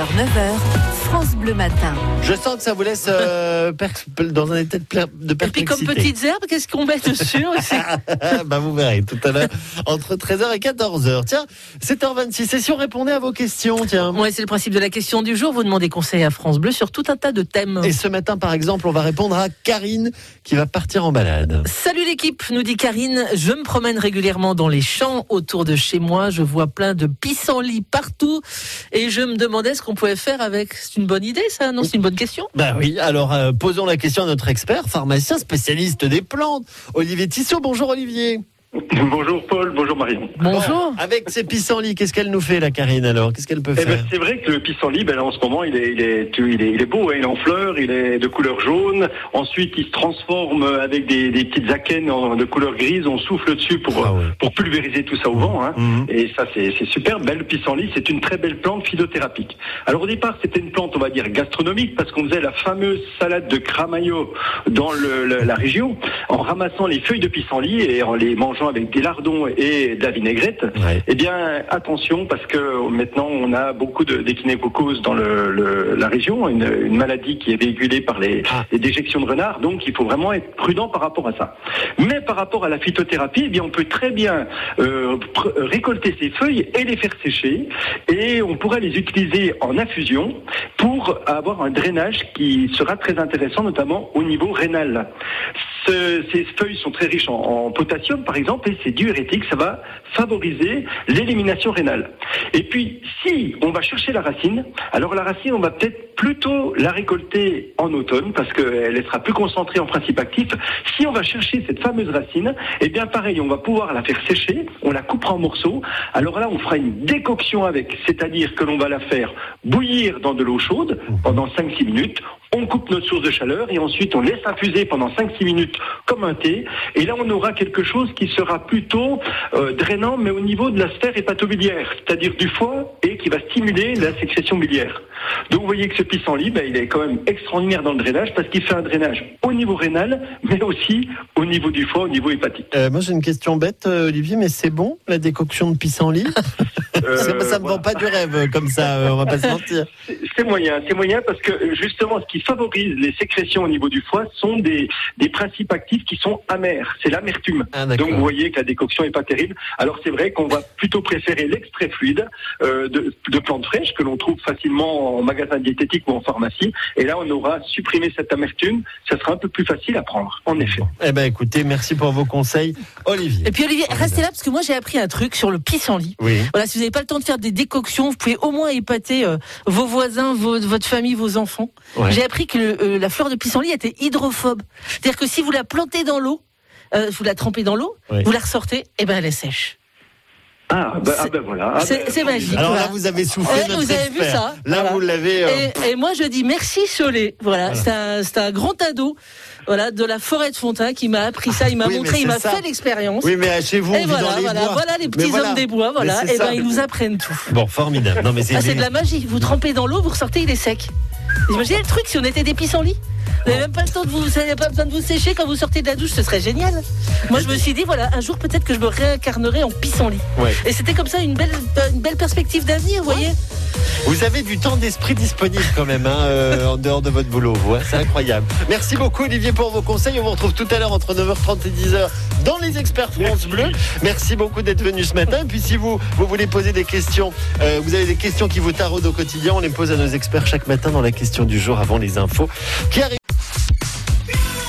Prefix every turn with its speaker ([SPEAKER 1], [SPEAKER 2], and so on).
[SPEAKER 1] 9h, France Bleu Matin.
[SPEAKER 2] Je sens que ça vous laisse euh, dans un état de, de
[SPEAKER 3] Et puis
[SPEAKER 2] perplexité.
[SPEAKER 3] comme petites herbes, qu'est-ce qu'on met dessus aussi?
[SPEAKER 2] Bah vous verrez tout à l'heure entre 13h et 14h. Tiens, 7h26. Et si on répondait à vos questions, tiens?
[SPEAKER 3] Ouais, c'est le principe de la question du jour. Vous demandez conseil à France Bleu sur tout un tas de thèmes.
[SPEAKER 2] Et ce matin, par exemple, on va répondre à Karine qui va partir en balade.
[SPEAKER 3] Salut l'équipe, nous dit Karine. Je me promène régulièrement dans les champs autour de chez moi. Je vois plein de pissenlits partout. Et je me demandais ce qu'on pouvait faire avec. Une bonne idée, ça Non, c'est une bonne question.
[SPEAKER 2] Bah oui, alors euh, posons la question à notre expert, pharmacien spécialiste des plantes, Olivier Tissot. Bonjour Olivier.
[SPEAKER 4] Bonjour Paul, bonjour Marion.
[SPEAKER 3] Bonjour.
[SPEAKER 2] Bon, avec ces pissenlits, qu'est-ce qu'elle nous fait la Karine alors? Qu'est-ce qu'elle peut
[SPEAKER 4] Eh ben,
[SPEAKER 2] faire?
[SPEAKER 4] c'est vrai que le pissenlit, ben, là, en ce moment, il est, il est, tu- il est, il est beau, hein, il est en fleurs, il est de couleur jaune. Ensuite, il se transforme avec des, des petites akènes de couleur grise. On souffle dessus pour,
[SPEAKER 2] Ah ouais.
[SPEAKER 4] pour pulvériser tout ça au vent. Hein.
[SPEAKER 2] Mhm.
[SPEAKER 4] Et ça, c'est c'est super. Ben, le pissenlit, c'est une très belle plante phytothérapique. Alors au départ, c'était une plante, on va dire, gastronomique, parce qu'on faisait la fameuse salade de cramaillot dans le- le- la région, en ramassant les feuilles de pissenlit et en les mangeant avec des lardons et de la vinaigrette.
[SPEAKER 2] Ouais.
[SPEAKER 4] Eh bien, attention, parce que maintenant, on a beaucoup de d'échinococose dans le, le- la région, une, une maladie qui est véhiculée par les,
[SPEAKER 2] Ah.
[SPEAKER 4] les déjections de renards, donc il faut vraiment être prudent par rapport à ça. Mais par rapport à la phytothérapie, eh bien, on peut très bien euh, récolter ces feuilles et les faire sécher, et on pourrait les utiliser en infusion pour avoir un drainage qui sera très intéressant, notamment au niveau rénal. Ce- ces feuilles sont très riches en, en potassium, par exemple, et c'est diurétique, ça va favoriser l'élimination rénale. Et puis, si on va chercher la racine, alors la racine, on va peut-être plutôt la récolter en automne, parce qu'elle sera plus concentrée en principe actif. Si on va chercher cette fameuse racine, eh bien pareil, on va pouvoir la faire sécher, on la coupera en morceaux. Alors là, on fera une décoction avec, c'est-à-dire que l'on va la faire bouillir dans de l'eau chaude pendant 5-6 minutes. On coupe notre source de chaleur et ensuite on laisse infuser pendant 5-6 minutes comme un thé. Et là, on aura quelque chose qui sera plutôt euh, drainant, mais au niveau de la sphère hépatobiliaire, c'est-à-dire du foie, et qui va stimuler la sécrétion biliaire. Donc vous voyez que ce pissenlit, ben, il est quand même extraordinaire dans le drainage parce qu'il fait un drainage au niveau rénal, mais aussi au niveau du foie, au niveau hépatique.
[SPEAKER 2] Euh, Moi j'ai une question bête, euh, Olivier, mais c'est bon la décoction de pissenlit
[SPEAKER 4] Euh,
[SPEAKER 2] Ça, ça me
[SPEAKER 4] voilà.
[SPEAKER 2] vend pas du rêve euh, comme ça, euh, on va pas se mentir.
[SPEAKER 4] C'est- moyen, c'est moyen parce que justement, ce qui favorise les sécrétions au niveau du foie sont des, des principes actifs qui sont amers. C'est l'amertume.
[SPEAKER 2] Ah.
[SPEAKER 4] Donc vous voyez que la décoction est pas terrible. Alors c'est vrai qu'on va plutôt préférer l'extrait fluide euh, de, de plantes fraîches que l'on trouve facilement en magasin diététique ou en pharmacie. Et là, on aura supprimé cette amertume. Ça sera un peu plus facile à prendre, en effet.
[SPEAKER 2] Eh ben écoutez, merci pour vos conseils, Olivier.
[SPEAKER 3] Et puis Olivier, restez là parce que moi j'ai appris un truc sur le pissenlit.
[SPEAKER 2] Oui.
[SPEAKER 3] Voilà, si vous n'avez pas le temps de faire des décoctions, vous pouvez au moins épater euh, vos voisins, votre famille, vos enfants.
[SPEAKER 2] Ouais.
[SPEAKER 3] J'ai appris que le- euh, la fleur de pissenlit était hydrophobe. C'est-à-dire que si vous la plantez dans l'eau, euh, vous la trempez dans l'eau, vous la ressortez, et ben elle est sèche.
[SPEAKER 4] Ah, ben, ah
[SPEAKER 3] C'est-
[SPEAKER 4] ben voilà. Ah
[SPEAKER 3] c'est-
[SPEAKER 4] ben,
[SPEAKER 3] c'est magique.
[SPEAKER 2] Alors là, vous avez soufflé
[SPEAKER 3] Eh,
[SPEAKER 2] notre
[SPEAKER 3] vous avez vu ça
[SPEAKER 2] Là,
[SPEAKER 3] Voilà.
[SPEAKER 2] vous l'avez. euh,
[SPEAKER 3] Et, et moi je dis merci Cholet. Voilà, c'est un, c'est un grand ado, voilà, de la forêt de Fontaine qui m'a appris ça, il m'a
[SPEAKER 2] Oui, mais
[SPEAKER 3] montré, il m'a fait l'expérience.
[SPEAKER 2] Oui, mais chez vous, on
[SPEAKER 3] Et
[SPEAKER 2] vit
[SPEAKER 3] voilà,
[SPEAKER 2] dans les
[SPEAKER 3] voilà,
[SPEAKER 2] bois.
[SPEAKER 3] voilà les petits
[SPEAKER 2] voilà.
[SPEAKER 3] hommes des bois, voilà. Et ben
[SPEAKER 2] ça.
[SPEAKER 3] ils nous apprennent tout.
[SPEAKER 2] Bon, formidable. Non, mais c'est
[SPEAKER 3] Ah, c'est de la magie. Vous trempez dans l'eau, vous ressortez, il est sec. Vous imaginez le truc si on était des pissenlits? Vous n'avez même pas le temps de vous, vous n'avez pas besoin de vous sécher quand vous sortez de la douche, ce serait génial. Moi, je me suis dit, voilà, un jour peut-être que je me réincarnerai en pissenlit.
[SPEAKER 2] Ouais.
[SPEAKER 3] Et c'était comme ça une belle, une belle perspective d'avenir, vous voyez
[SPEAKER 2] Vous avez du temps d'esprit disponible quand même, hein, euh, en dehors de votre boulot. vous, hein. C'est incroyable. Merci beaucoup, Olivier, pour vos conseils. On vous retrouve tout à l'heure entre 9h30 et 10h dans les experts France Bleu. Merci beaucoup d'être venu ce matin. Et puis, si vous, vous voulez poser des questions, euh, vous avez des questions qui vous taraudent au quotidien, on les pose à nos experts chaque matin dans la question du jour avant les infos qui arrivent.